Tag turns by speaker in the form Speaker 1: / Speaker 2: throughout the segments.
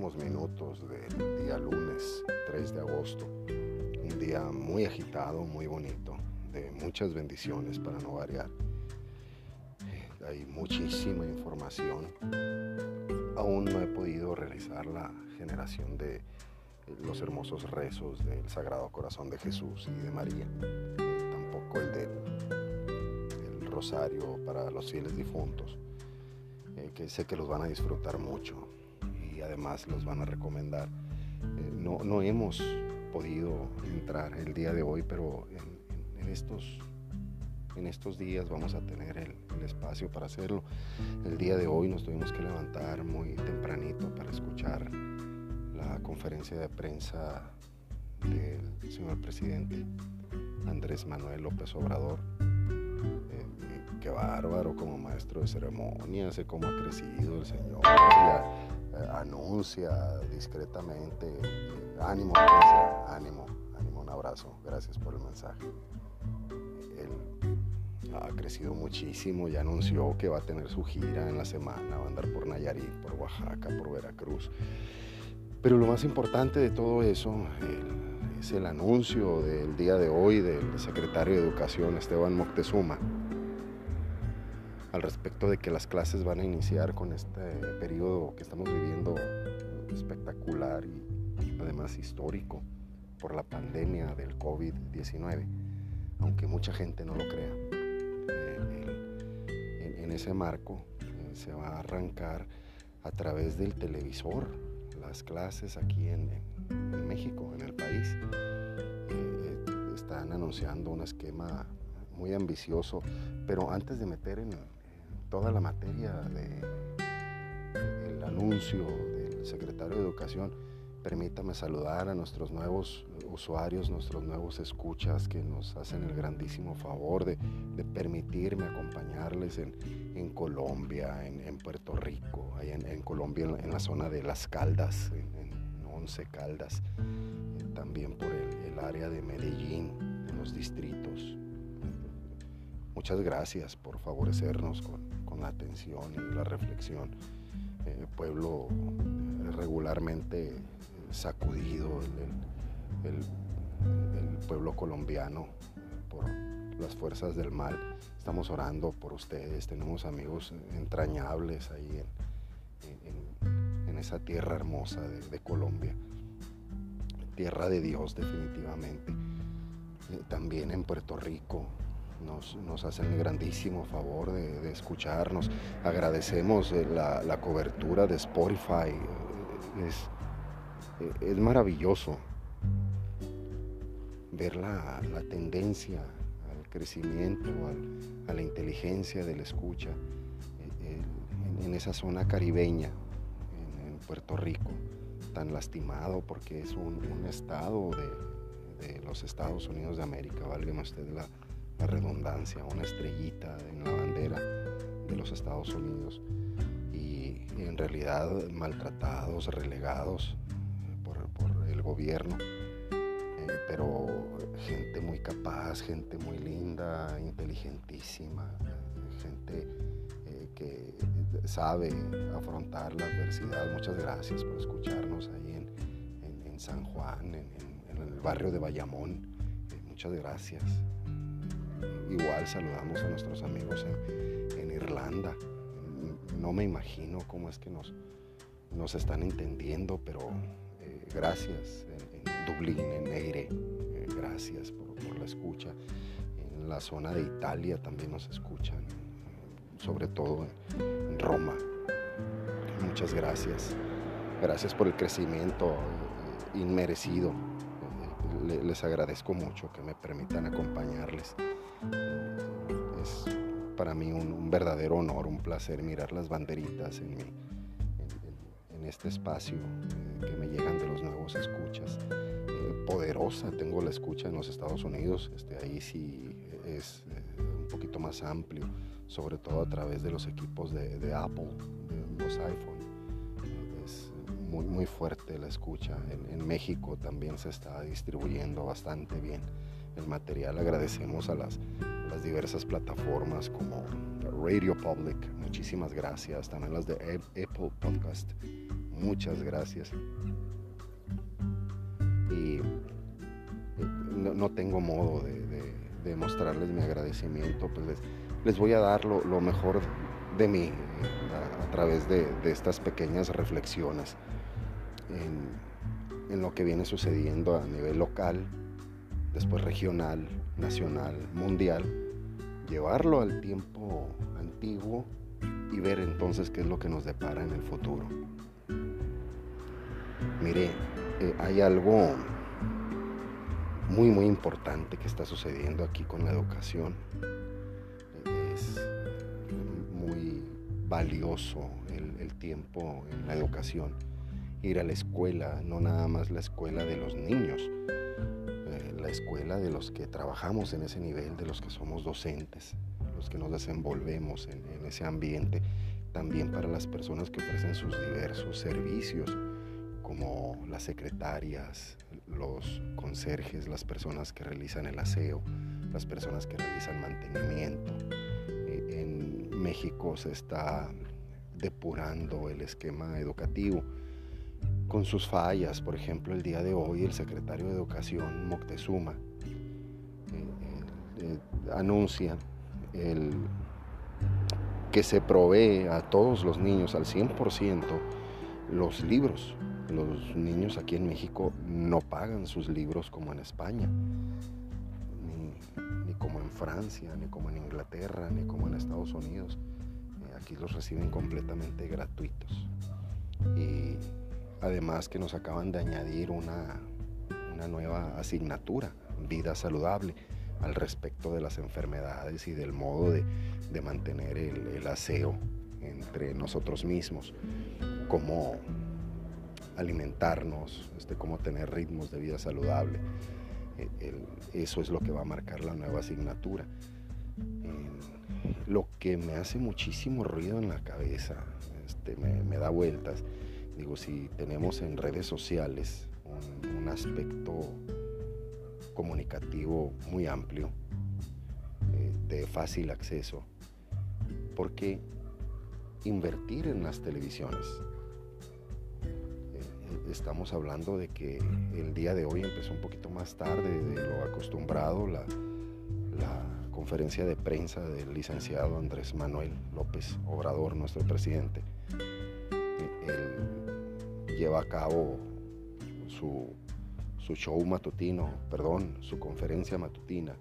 Speaker 1: minutos del día lunes 3 de agosto. Un día muy agitado, muy bonito, de muchas bendiciones para no variar. Hay muchísima información. Aún no he podido realizar la generación de los hermosos rezos del Sagrado Corazón de Jesús y de María. tampoco el del rosario para los fieles difuntos, eh, que sé que los van a disfrutar mucho además los van a recomendar. Eh, no, no, hemos podido entrar el día de hoy, pero en, estos, en estos días vamos a tener el, espacio para hacerlo. El día de hoy nos tuvimos que levantar muy tempranito para escuchar la conferencia de prensa del señor presidente Andrés Manuel López Obrador. Eh, qué bárbaro como maestro de ceremonias, cómo ha crecido el señor, eh, anuncia discretamente, ánimo, ánimo, ánimo, un abrazo, gracias por el mensaje. Él ha crecido muchísimo, ya anunció que va a tener su gira en la semana, va a andar por Nayarit, por Oaxaca, por Veracruz. Pero lo más importante de todo eso es el anuncio del día de hoy del secretario de Educación, Esteban Moctezuma, al respecto de que las clases van a iniciar con este periodo que estamos viviendo espectacular y además histórico por la pandemia del COVID-19, aunque mucha gente no lo crea. Eh, en, ese marco eh, se va a arrancar a través del televisor las clases aquí en, México, en el país. Eh, están anunciando un esquema muy ambicioso, pero antes de meter en, toda la materia del anuncio del secretario de Educación, permítame saludar a nuestros nuevos usuarios, nuestros nuevos escuchas que nos hacen el grandísimo favor de, permitirme acompañarles en, Colombia, en, Puerto Rico, ahí en, Colombia, en, la zona de Las Caldas, en, Once Caldas, eh, también por el, área de Medellín, en los distritos. Muchas gracias por favorecernos con, la atención y la reflexión. El pueblo eh, regularmente sacudido, el, pueblo colombiano por las fuerzas del mal. Estamos orando por ustedes, tenemos amigos entrañables ahí en, esa tierra hermosa de, Colombia, tierra de Dios definitivamente. Eh, también en Puerto Rico, nos, hacen el grandísimo favor de, escucharnos. Agradecemos eh, la, la, cobertura de Spotify. Es, es maravilloso ver la, tendencia al crecimiento, a la inteligencia de la escucha eh, en, esa zona caribeña, en, Puerto Rico, tan lastimado porque es un, estado de, los Estados Unidos de América, válgame usted la, redundancia, una estrellita en la bandera de los Estados Unidos y en realidad maltratados, relegados gobierno, eh, pero gente muy capaz, gente muy linda, inteligentísima, gente eh, que sabe afrontar la adversidad. Muchas gracias por escucharnos ahí en, San Juan, en, el barrio de Bayamón. Eh, muchas gracias. Igual saludamos a nuestros amigos en, Irlanda. No me imagino cómo es que nos, nos están entendiendo, pero gracias en, Dublín, en Eire, eh, gracias por, la escucha. En la zona de Italia también nos escuchan, sobre todo en, Roma. Muchas gracias. Gracias por el crecimiento eh, inmerecido. Eh, les agradezco mucho que me permitan acompañarles. Es para mí un, verdadero honor, un placer mirar las banderitas en, en este espacio que me llegan de los nuevos escuchas. Eh, poderosa, tengo la escucha en los Estados Unidos, este, ahí sí es eh, un poquito más amplio, sobre todo a través de los equipos de, Apple, de los iPhone. Es muy, muy fuerte la escucha. En, México también se está distribuyendo bastante bien el material. Agradecemos a las, diversas plataformas como Radio Public, muchísimas gracias. También las de Apple Podcast muchas gracias. Y eh, no, tengo modo de, mostrarles mi agradecimiento, pues les, voy a dar lo, mejor de mí eh, a, través de, estas pequeñas reflexiones en lo que viene sucediendo a nivel local, después regional, nacional, mundial, llevarlo al tiempo antiguo y ver entonces qué es lo que nos depara en el futuro. Mire, eh, hay algo muy muy importante que está sucediendo aquí con la educación. Es muy valioso el, tiempo en la educación. Ir a la escuela, no nada más la escuela de los niños, escuela de los que trabajamos en ese nivel, de los que somos docentes, los que nos desenvolvemos en, ese ambiente, también para las personas que ofrecen sus diversos servicios, como las secretarias, los conserjes, las personas que realizan el aseo, las personas que realizan mantenimiento. Eh, en México se está depurando el esquema educativo con sus fallas. Por ejemplo, el día de hoy el secretario de Educación, Moctezuma, eh, eh, eh, anuncia que se provee a todos los niños al 100% los libros. Los niños aquí en México no pagan sus libros como en España, ni, como en Francia, ni como en Inglaterra, ni como en Estados Unidos. aquí los reciben completamente gratuitos. Además que nos acaban de añadir una, nueva asignatura, vida saludable, al respecto de las enfermedades y del modo de, mantener el, aseo entre nosotros mismos, cómo alimentarnos, este, cómo tener ritmos de vida saludable. E, eso es lo que va a marcar la nueva asignatura. lo que me hace muchísimo ruido en la cabeza, este, me da vueltas, Digo, si tenemos en redes sociales un, aspecto comunicativo muy amplio, eh, de fácil acceso, ¿por qué invertir en las televisiones? Eh, estamos hablando de que el día de hoy empezó un poquito más tarde de lo acostumbrado la, conferencia de prensa del licenciado Andrés Manuel López Obrador, nuestro presidente. Lleva a cabo su, show matutino, perdón, su conferencia matutina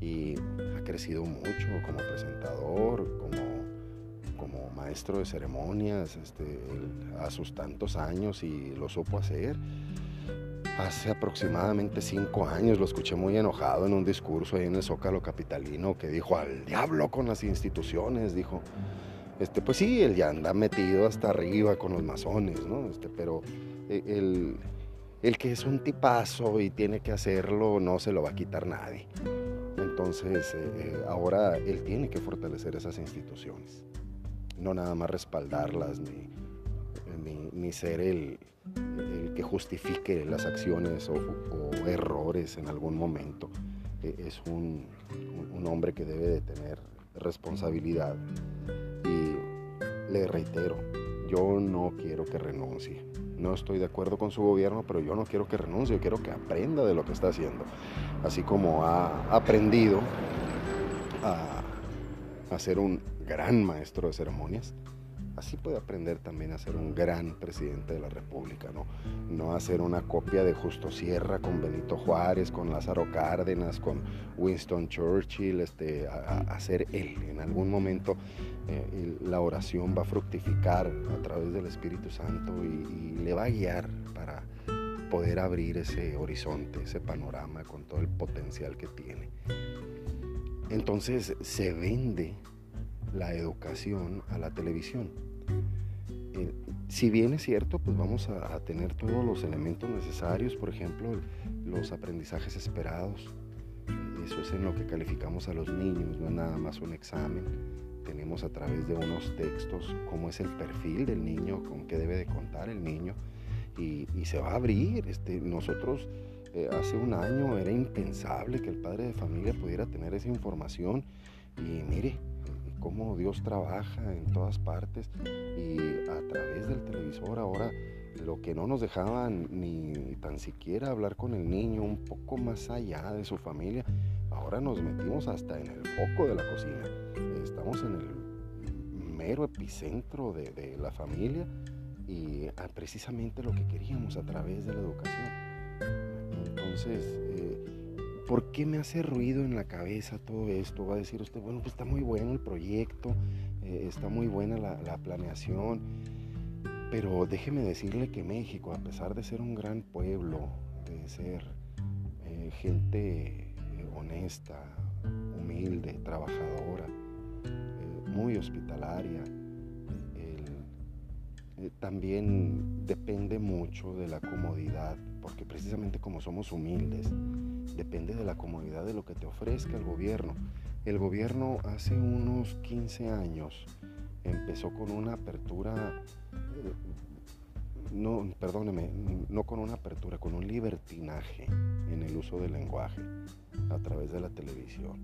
Speaker 1: y ha crecido mucho como presentador, como, como maestro de ceremonias este, a sus tantos años y lo supo hacer. Hace aproximadamente cinco años lo escuché muy enojado en un discurso ahí en el Zócalo Capitalino que dijo al diablo con las instituciones, dijo. Este, pues sí, él ya anda metido hasta arriba con los masones, ¿no? Este, pero eh, el, el que es un tipazo y tiene que hacerlo no se lo va a quitar nadie. Entonces, eh, eh, ahora él tiene que fortalecer esas instituciones, no nada más respaldarlas ni, ni, ser el, el, que justifique las acciones o, errores en algún momento. es un, un hombre que debe de tener responsabilidad reitero, yo no quiero que renuncie. No estoy de acuerdo con su gobierno, pero yo no quiero que renuncie, quiero que aprenda de lo que está haciendo. Así como ha aprendido a, a ser un gran maestro de ceremonias, así puede aprender también a ser un gran presidente de la República, ¿no? No hacer una copia de Justo Sierra con Benito Juárez, con Lázaro Cárdenas, con Winston Churchill, este, a, ser él. En algún momento eh, la oración va a fructificar a través del Espíritu Santo y, le va a guiar para poder abrir ese horizonte, ese panorama con todo el potencial que tiene. Entonces se vende la educación a la televisión. Eh, si bien es cierto, pues vamos a, tener todos los elementos necesarios, por ejemplo, los aprendizajes esperados. Eso es en lo que calificamos a los niños, no es nada más un examen. Tenemos a través de unos textos cómo es el perfil del niño, con qué debe de contar el niño, y, se va a abrir. Este, nosotros eh, hace un año era impensable que el padre de familia pudiera tener esa información, y mire, cómo Dios trabaja en todas partes y a través del televisor ahora lo que no nos dejaban ni tan siquiera hablar con el niño un poco más allá de su familia, ahora nos metimos hasta en el foco de la cocina. Estamos en el mero epicentro de, la familia y ah, precisamente lo que queríamos a través de la educación. Entonces, ¿por qué me hace ruido en la cabeza todo esto? Va a decir usted, bueno, pues está muy bueno el proyecto, eh, está muy buena la planeación pero déjeme decirle que México, a pesar de ser un gran pueblo, de ser eh, gente eh, honesta, humilde, trabajadora, muy hospitalaria, también depende mucho de la comodidad, porque precisamente como somos humildes, depende de la comodidad de lo que te ofrezca el gobierno. El gobierno hace unos 15 años empezó con una apertura no, perdóneme, no con una apertura, con un libertinaje en el uso del lenguaje a través de la televisión.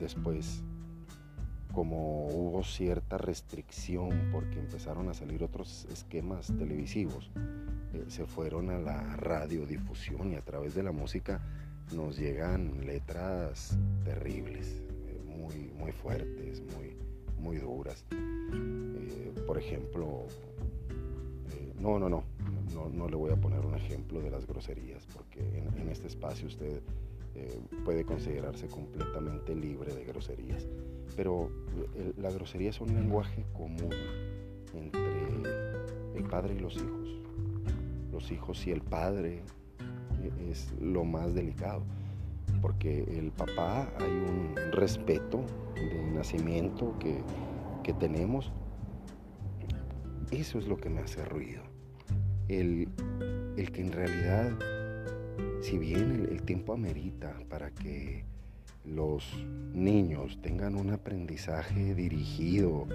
Speaker 1: después, como hubo cierta restricción porque empezaron a salir otros esquemas televisivos, eh, se fueron a la radiodifusión y a través de la música nos llegan letras terribles, eh, muy, muy fuertes, muy, muy duras. Eh, por ejemplo, no, no, no, no, le voy a poner un ejemplo de las groserías, porque en, este espacio usted eh, puede considerarse completamente libre de groserías. Pero la grosería es un lenguaje común entre el padre y los hijos. Los hijos y el padre eh, es lo más delicado, porque el papá hay un respeto de nacimiento que, que tenemos. Eso es lo que me hace ruido el, que en realidad, si bien el, tiempo amerita para que los niños tengan un aprendizaje dirigido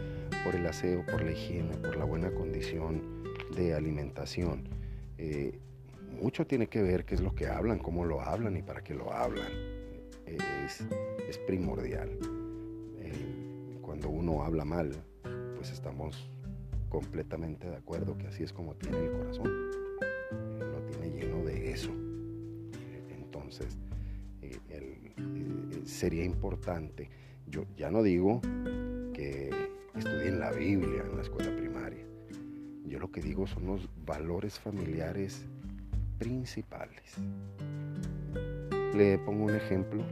Speaker 1: por el aseo, por la higiene, por la buena condición de alimentación, eh, mucho tiene que ver qué es lo que hablan, cómo lo hablan y para qué lo hablan. Es, primordial. Eh, cuando uno habla mal, pues estamos completamente de acuerdo que así es como tiene el corazón. Entonces, eh, eh, sería importante, yo ya no digo que estudien la Biblia en la escuela primaria. Yo lo que digo son los valores familiares principales. Le pongo un ejemplo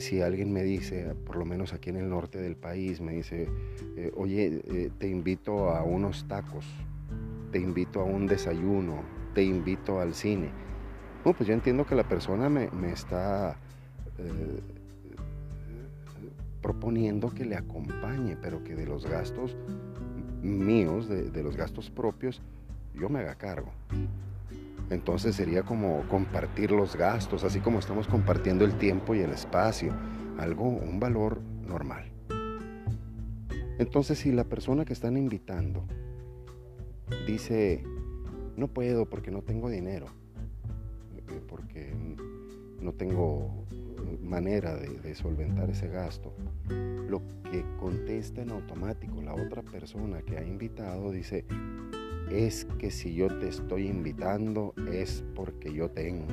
Speaker 1: si alguien me dice, por lo menos aquí en el norte del país, me dice, eh, oye, eh, te invito a unos tacos, te invito a un desayuno, te invito al cine. No, pues yo entiendo que la persona me, está eh, proponiendo que le acompañe, pero que de los gastos míos, de los gastos propios, yo me haga cargo. Entonces sería como compartir los gastos, así como estamos compartiendo el tiempo y el espacio, algo, un valor normal. Entonces si la persona que están invitando dice, no puedo porque no tengo dinero, porque no tengo manera de, solventar ese gasto, lo que contesta en automático la otra persona que ha invitado dice, es que si yo te estoy invitando es porque yo tengo.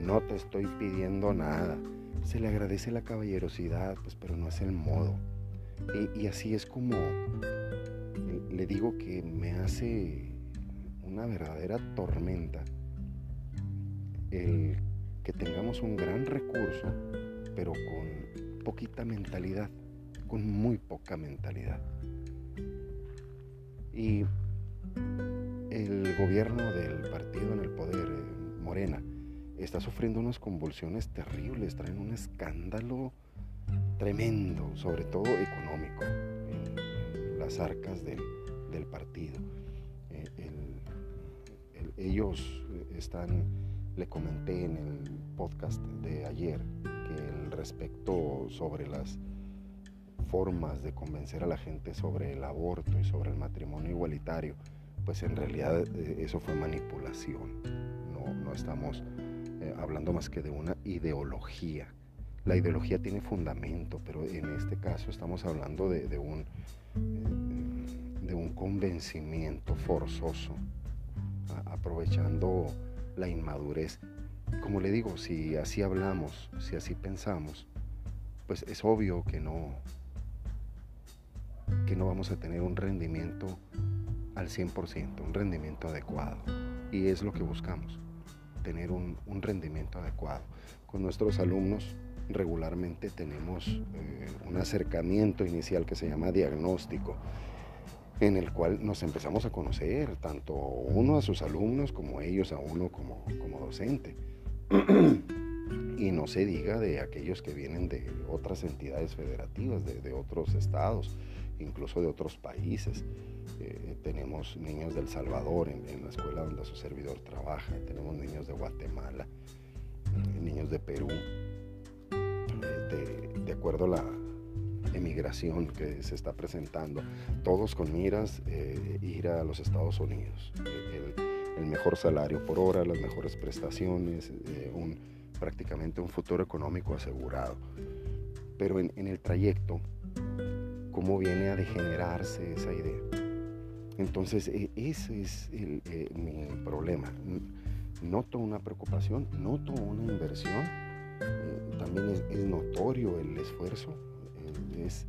Speaker 1: No te estoy pidiendo nada. Se le agradece la caballerosidad, pues, pero no es el modo. Y, así es como le digo que me hace una verdadera tormenta el que tengamos un gran recurso, pero con poquita mentalidad, con muy poca mentalidad. Y el gobierno del partido en el poder, eh, Morena, está sufriendo unas convulsiones terribles, traen un escándalo tremendo, sobre todo económico, en, las arcas del, partido. Eh, ellos están, le comenté en el podcast de ayer, que el respecto sobre las formas de convencer a la gente sobre el aborto y sobre el matrimonio igualitario, pues en realidad eh, eso fue manipulación. No, no estamos eh, hablando más que de una ideología. la ideología tiene fundamento, pero en este caso estamos hablando de, un, de un convencimiento forzoso, aprovechando la inmadurez. Como le digo, si así hablamos, si así pensamos, pues es obvio que no, que no vamos a tener un rendimiento al 100%, un rendimiento adecuado. Y es lo que buscamos, tener un, rendimiento adecuado. Con nuestros alumnos regularmente tenemos eh, un acercamiento inicial que se llama diagnóstico, en el cual nos empezamos a conocer, tanto uno a sus alumnos como ellos a uno como, como docente. y no se diga de aquellos que vienen de otras entidades federativas, de, de otros estados, incluso de otros países. Eh, tenemos niños del Salvador en, la escuela donde su servidor trabaja, tenemos niños de Guatemala, eh, niños de Perú, eh, de, acuerdo a la emigración que se está presentando, todos con miras ir a los Estados Unidos. El, mejor salario por hora, las mejores prestaciones, un, prácticamente un futuro económico asegurado. Pero en, en el trayecto, ¿cómo viene a degenerarse esa idea? Entonces, e, ese es eh, mi problema. Noto una preocupación, noto una inversión, eh, también es, notorio el esfuerzo, es,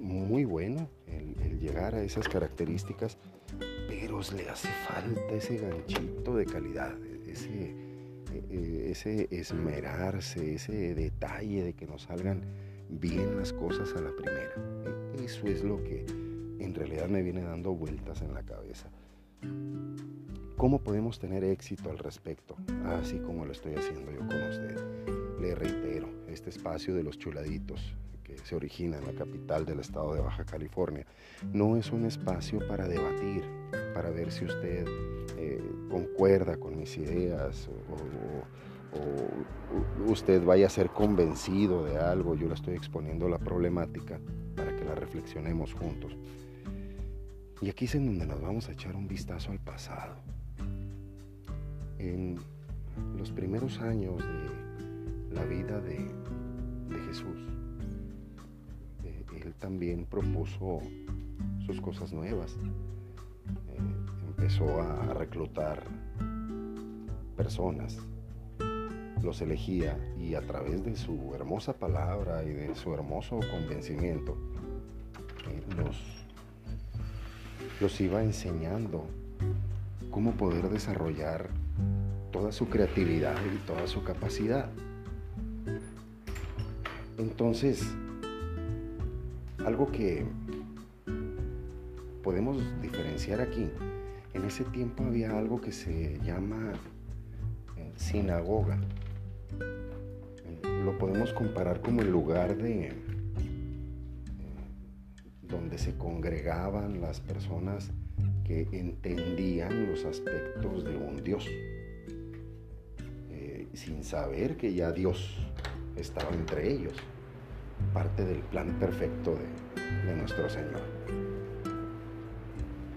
Speaker 1: muy bueno el, llegar a esas características, pero le hace falta ese ganchito de calidad, ese, ese esmerarse, ese detalle de que nos salgan bien las cosas a la primera. E, eso es lo que en realidad me viene dando vueltas en la cabeza. ¿Cómo podemos tener éxito al respecto? Así como lo estoy haciendo yo con usted. Le reitero, este espacio de los chuladitos se origina en la capital del estado de Baja California no es un espacio para debatir, para ver si usted eh, concuerda con mis ideas o, usted vaya a ser convencido de algo. Yo le estoy exponiendo la problemática para que la reflexionemos juntos. Y aquí es en donde nos vamos a echar un vistazo al pasado. En los primeros años de la vida de, Jesús, él también propuso sus cosas nuevas. Eh, empezó a reclutar personas, los elegía y a través de su hermosa palabra y de su hermoso convencimiento, los los iba enseñando cómo poder desarrollar toda su creatividad y toda su capacidad. Entonces, algo que podemos diferenciar aquí, en ese tiempo había algo que se llama eh, sinagoga. Lo podemos comparar como el lugar de donde se congregaban las personas que entendían los aspectos de un Dios, eh, sin saber que ya Dios estaba entre ellos, parte del plan perfecto de, de nuestro Señor.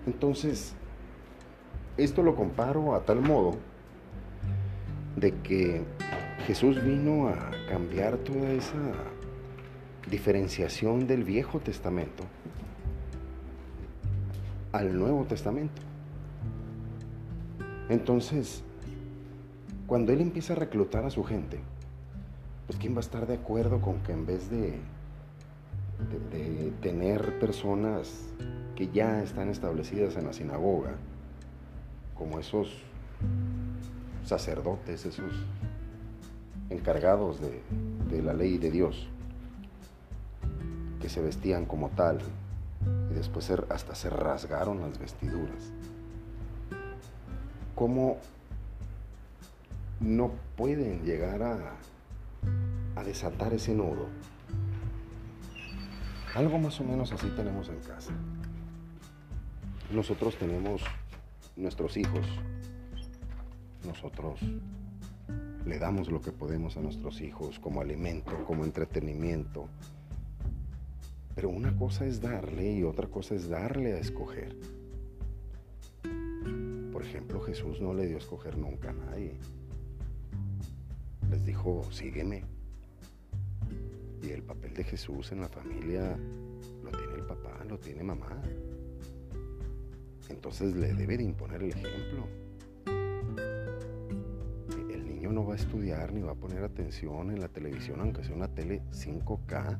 Speaker 1: Entonces, esto lo comparo a tal modo de que Jesús vino a cambiar toda esa diferenciación del Viejo Testamento al Nuevo Testamento. Entonces, cuando Él empieza a reclutar a su gente, pues ¿quién va a estar de acuerdo con que en vez de, tener personas que ya están establecidas en la sinagoga, como esos sacerdotes, esos encargados de la ley de Dios, que se vestían como tal, y después hasta se rasgaron las vestiduras. ¿Cómo no pueden llegar a, a desatar ese nudo? Algo más o menos así tenemos en casa. Nosotros tenemos nuestros hijos. Nosotros le damos lo que podemos a nuestros hijos como alimento, como entretenimiento, pero una cosa es darle y otra cosa es darle a escoger. Por ejemplo, Jesús no le dio a escoger nunca a nadie. Les dijo, sígueme. Y el papel de Jesús en la familia lo tiene el papá, lo tiene mamá. Entonces le debe de imponer el ejemplo. El niño no va a estudiar ni va a poner atención en la televisión, aunque sea una tele 5K,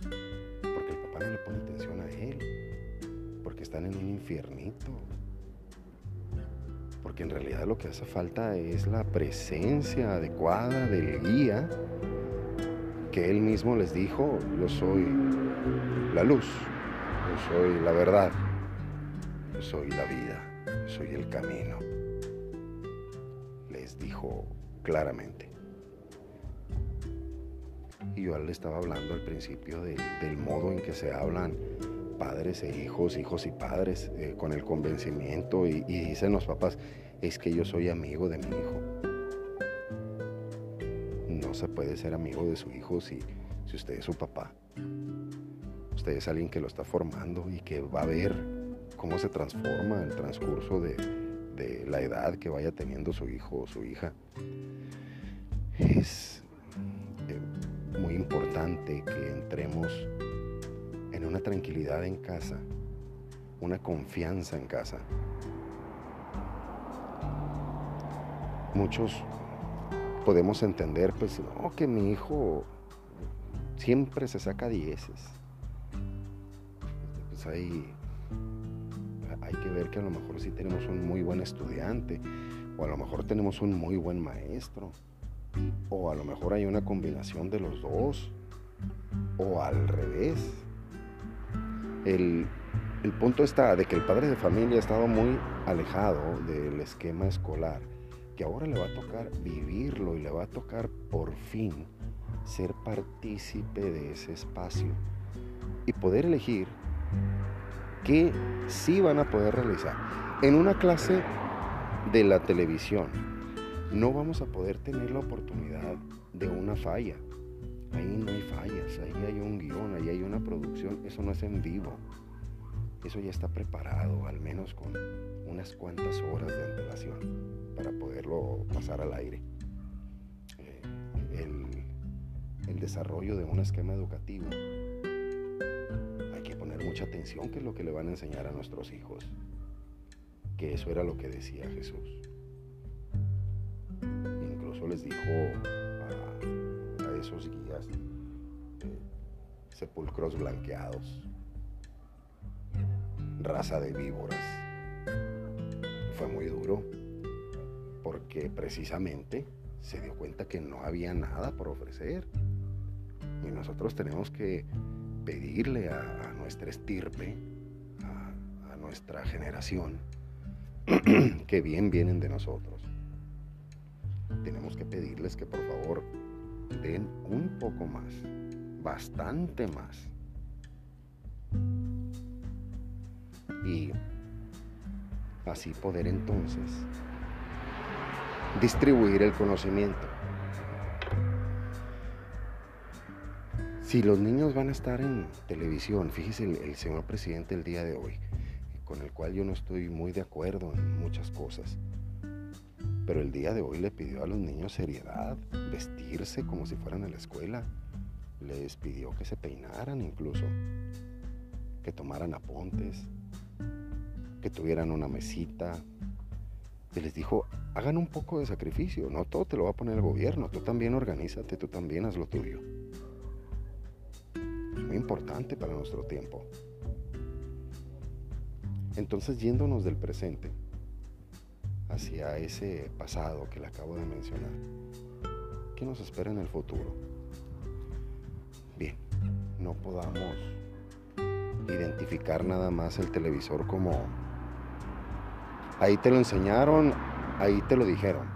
Speaker 1: porque el papá no le pone atención a él, porque están en un infiernito. Porque en realidad lo que hace falta es la presencia adecuada del guía que él mismo les dijo, yo soy la luz, yo soy la verdad, yo soy la vida, soy el camino. Les dijo claramente. Y yo le estaba hablando al principio del, modo en que se hablan padres e hijos, hijos y padres, eh, con el convencimiento. Y, y dicen los papás, es que yo soy amigo de mi hijo puede ser amigo de su hijo si, si usted es su papá. Usted es alguien que lo está formando y que va a ver cómo se transforma el transcurso de, de la edad que vaya teniendo su hijo o su hija. Es eh, muy importante que entremos en una tranquilidad en casa, una confianza en casa. Muchos podemos entender, pues, no, que mi hijo siempre se saca dieces. Pues hay, hay que ver que a lo mejor sí tenemos un muy buen estudiante, o a lo mejor tenemos un muy buen maestro, o a lo mejor hay una combinación de los dos, o al revés. El, el punto está de que el padre de familia ha estado muy alejado del esquema escolar que ahora le va a tocar vivirlo y le va a tocar por fin ser partícipe de ese espacio y poder elegir qué sí van a poder realizar. En una clase de la televisión no vamos a poder tener la oportunidad de una falla. Ahí no hay fallas, ahí hay un guion, ahí hay una producción, eso no es en vivo. Eso ya está preparado, al menos con unas cuantas horas de antelación para poderlo pasar al aire. Eh, el, desarrollo de un esquema educativo hay que poner mucha atención que es lo que le van a enseñar a nuestros hijos, que eso era lo que decía Jesús. Incluso les dijo a, esos guías eh, sepulcros blanqueados, raza de víboras. Fue muy duro porque precisamente se dio cuenta que no había nada por ofrecer. Y nosotros tenemos que pedirle a, nuestra estirpe, a, nuestra generación, que bien vienen de nosotros. Tenemos que pedirles que por favor den un poco más, bastante más y así poder entonces distribuir el conocimiento. Si los niños van a estar en televisión, fíjese el, señor presidente el día de hoy, con el cual yo no estoy muy de acuerdo en muchas cosas, pero el día de hoy le pidió a los niños seriedad, vestirse como si fueran a la escuela, les pidió que se peinaran incluso, que tomaran apuntes, que tuvieran una mesita. Y les dijo, hagan un poco de sacrificio, no todo te lo va a poner el gobierno, tú también organízate, tú también haz lo tuyo. Es muy importante para nuestro tiempo. Entonces, yéndonos del presente hacia ese pasado que le acabo de mencionar, ¿qué nos espera en el futuro? Bien, no podamos identificar nada más el televisor como Ahí te lo enseñaron, ahí te lo dijeron.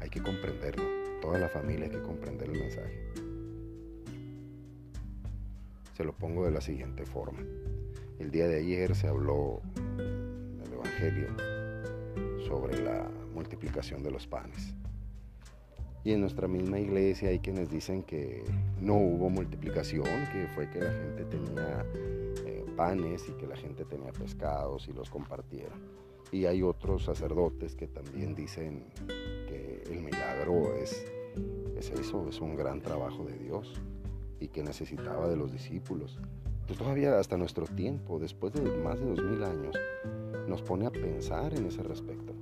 Speaker 1: Hay que comprenderlo. Toda la familia hay que comprender el mensaje. Se lo pongo de la siguiente forma. El día de ayer se habló en el Evangelio sobre la multiplicación de los panes. Y en nuestra misma iglesia hay quienes dicen que no hubo multiplicación, que fue que la gente tenía eh, panes y que la gente tenía pescados y los compartieron. Y hay otros sacerdotes que también dicen que el milagro es, es hizo, es un gran trabajo de Dios y que necesitaba de los discípulos. Pues todavía hasta nuestro tiempo, después de más de dos mil años, nos pone a pensar en ese respecto.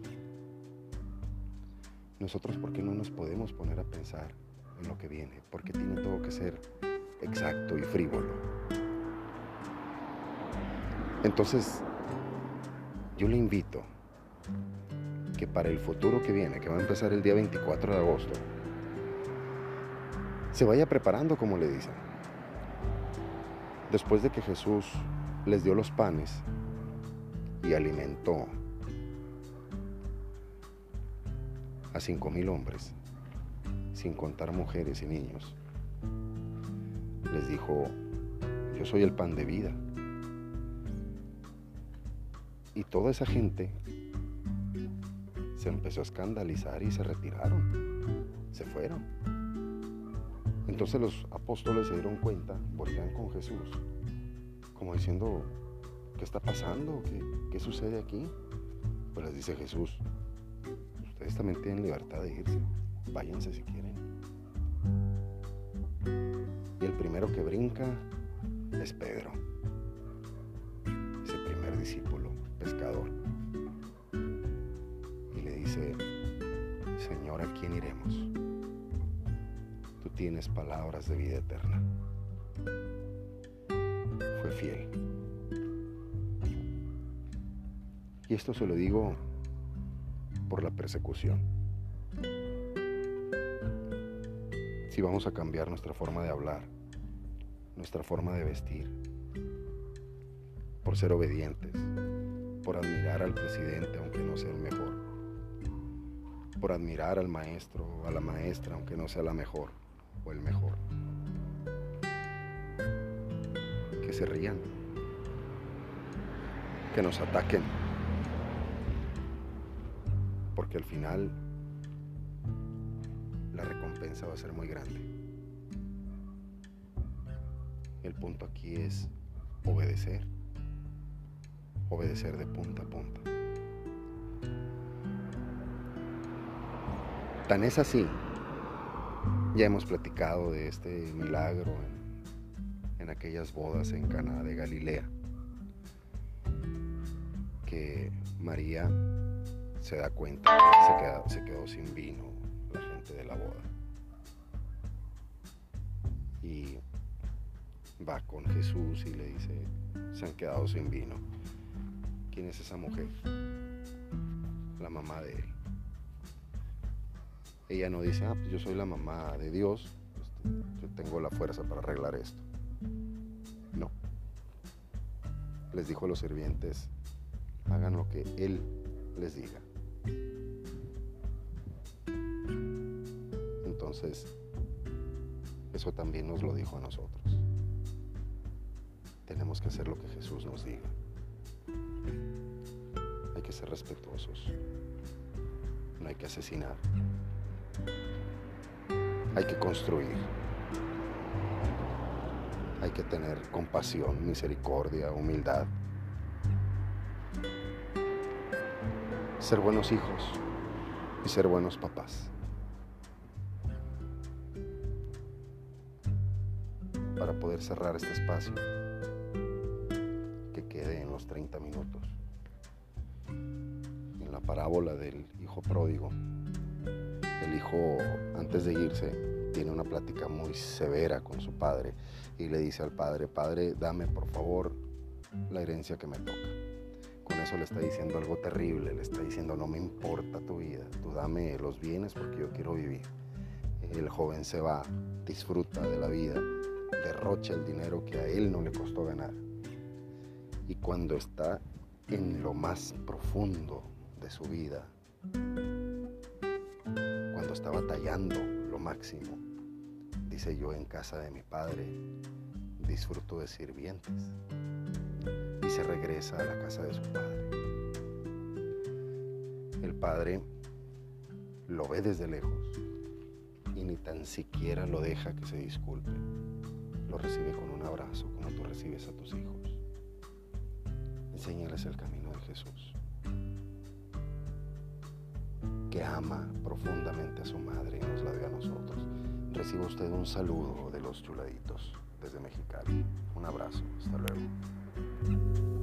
Speaker 1: Nosotros, ¿por qué no nos podemos poner a pensar en lo que viene? Porque tiene todo que ser exacto y frívolo. Entonces, yo le invito que para el futuro que viene, que va a empezar el día 24 de agosto, se vaya preparando como le dicen. Después de que Jesús les dio los panes y alimentó a cinco mil hombres, sin contar mujeres y niños, les dijo, yo soy el pan de vida. Y toda esa gente se empezó a escandalizar y se retiraron, se fueron. Entonces los apóstoles se dieron cuenta, volvían con Jesús, como diciendo, ¿qué está pasando? ¿Qué, sucede aquí? Pues les dice Jesús, ustedes también tienen libertad de irse, váyanse si quieren. Y el primero que brinca es Pedro, ese primer discípulo, pescador. Señor, ¿a quién iremos? Tú tienes palabras de vida eterna. Fue fiel. Y esto se lo digo por la persecución. Si vamos a cambiar nuestra forma de hablar, nuestra forma de vestir, por ser obedientes, por admirar al presidente aunque no sea el mejor, por admirar al maestro o a la maestra, aunque no sea la mejor o el mejor. Que se rían, que nos ataquen, porque al final la recompensa va a ser muy grande. El punto aquí es obedecer, obedecer de punta a punta. Tan es así, ya hemos platicado de este milagro en, aquellas bodas en Cana de Galilea, que María se da cuenta que se quedó, sin vino la gente de la boda. Y va con Jesús y le dice, se han quedado sin vino. ¿Quién es esa mujer? La mamá de él. Ella no dice, ah, pues yo soy la mamá de Dios, este, yo tengo la fuerza para arreglar esto. No. Les dijo a los sirvientes, hagan lo que Él les diga. Entonces, eso también nos lo dijo a nosotros. Tenemos que hacer lo que Jesús nos diga. Que ser respetuosos. No hay que asesinar. Hay que construir. Hay que tener compasión, misericordia, humildad. Ser buenos hijos y ser buenos papás. Para poder cerrar este espacio parábola del hijo pródigo el hijo, antes de irse, tiene una plática muy severa con su padre y le dice al padre, padre, dame por favor la herencia que me toca. Con eso le está diciendo algo terrible, le está diciendo, no me importa tu vida, tú dame los bienes porque yo quiero vivir. El joven se va, disfruta de la vida, derrocha el dinero que a él no le costó ganar. Y cuando está en lo más profundo de su vida, está batallando lo máximo. Dice yo en casa de mi padre, disfruto de sirvientes. Y se regresa a la casa de su padre. El padre lo ve desde lejos y ni tan siquiera lo deja que se disculpe. Lo recibe con un abrazo como tú recibes a tus hijos. Enséñales el camino de Jesús ama profundamente a su madre y nos la dio a nosotros. reciba usted un saludo de los chuladitos desde Mexicali. Un abrazo, hasta luego.